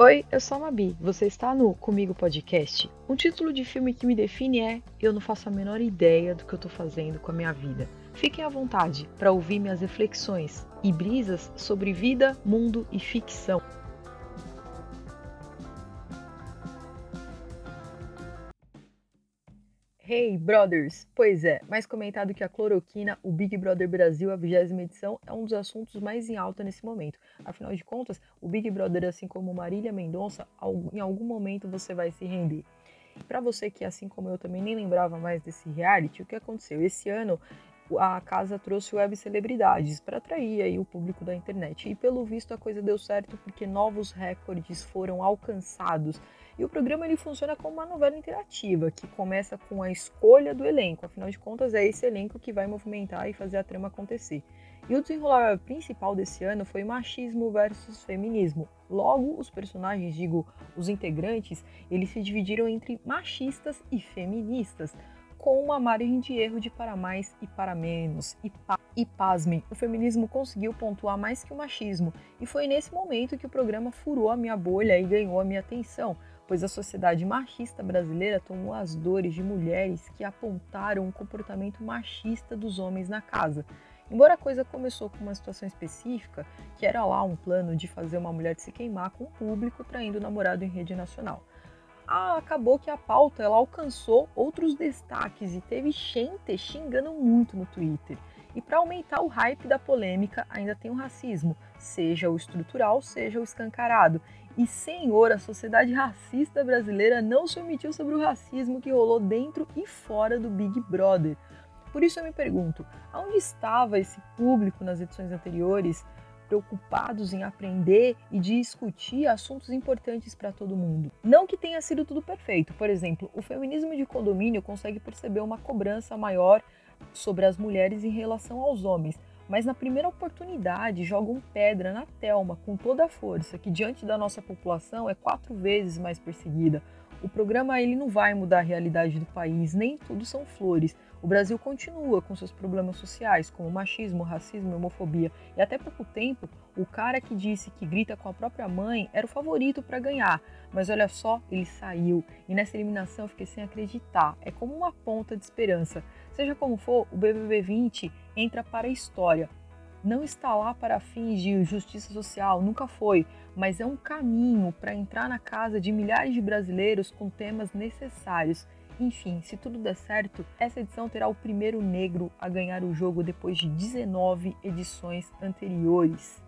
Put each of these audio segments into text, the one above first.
Oi, eu sou a Mabi. Você está no Comigo Podcast. Um título de filme que me define é Eu não faço a menor ideia do que eu estou fazendo com a minha vida. Fiquem à vontade para ouvir minhas reflexões e brisas sobre vida, mundo e ficção. Hey, brothers! Pois é, mais comentado que a cloroquina, o Big Brother Brasil, a vigésima edição, é um dos assuntos mais em alta nesse momento. Afinal de contas, o Big Brother, assim como Marília Mendonça, em algum momento você vai se render. Para você que, assim como eu, também nem lembrava mais desse reality, o que aconteceu? Esse ano a casa trouxe web celebridades para atrair aí o público da internet. E pelo visto a coisa deu certo porque novos recordes foram alcançados e o programa ele funciona como uma novela interativa, que começa com a escolha do elenco. Afinal de contas, é esse elenco que vai movimentar e fazer a trama acontecer. E o desenrolar principal desse ano foi machismo versus feminismo. Logo, os personagens, digo, os integrantes, eles se dividiram entre machistas e feministas, com uma margem de erro de para mais e para menos. E, pa e pasmem, o feminismo conseguiu pontuar mais que o machismo, e foi nesse momento que o programa furou a minha bolha e ganhou a minha atenção, pois a sociedade machista brasileira tomou as dores de mulheres que apontaram o comportamento machista dos homens na casa. Embora a coisa começou com uma situação específica, que era lá um plano de fazer uma mulher se queimar com o público traindo o namorado em rede nacional. Ah, acabou que a pauta ela alcançou outros destaques e teve gente xingando muito no Twitter. E para aumentar o hype da polêmica, ainda tem o racismo, seja o estrutural, seja o escancarado. E senhor, a sociedade racista brasileira não se omitiu sobre o racismo que rolou dentro e fora do Big Brother. Por isso eu me pergunto, aonde estava esse público nas edições anteriores, preocupados em aprender e discutir assuntos importantes para todo mundo? Não que tenha sido tudo perfeito. Por exemplo, o feminismo de condomínio consegue perceber uma cobrança maior sobre as mulheres em relação aos homens, mas na primeira oportunidade jogam pedra na Telma com toda a força, que diante da nossa população é quatro vezes mais perseguida. O programa ele não vai mudar a realidade do país, nem tudo são flores. O Brasil continua com seus problemas sociais, como machismo, racismo homofobia. E até pouco tempo, o cara que disse que grita com a própria mãe era o favorito para ganhar. Mas olha só, ele saiu. E nessa eliminação eu fiquei sem acreditar. É como uma ponta de esperança. Seja como for, o BBB 20 entra para a história. Não está lá para fins de justiça social, nunca foi, mas é um caminho para entrar na casa de milhares de brasileiros com temas necessários. Enfim, se tudo der certo, essa edição terá o primeiro negro a ganhar o jogo depois de 19 edições anteriores.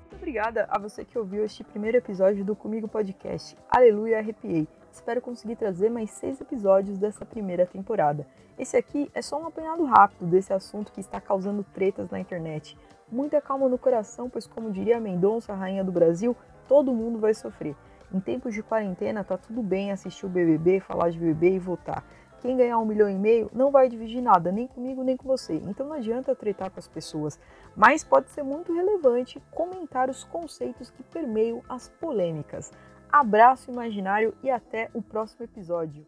Muito obrigada a você que ouviu este primeiro episódio do Comigo Podcast. Aleluia, arrepiei. Espero conseguir trazer mais seis episódios dessa primeira temporada. Esse aqui é só um apanhado rápido desse assunto que está causando tretas na internet. Muita calma no coração, pois, como diria Mendonça, rainha do Brasil, todo mundo vai sofrer. Em tempos de quarentena, tá tudo bem assistir o BBB, falar de BBB e votar. Quem ganhar um milhão e meio não vai dividir nada, nem comigo nem com você. Então não adianta tretar com as pessoas. Mas pode ser muito relevante comentar os conceitos que permeiam as polêmicas. Abraço imaginário e até o próximo episódio.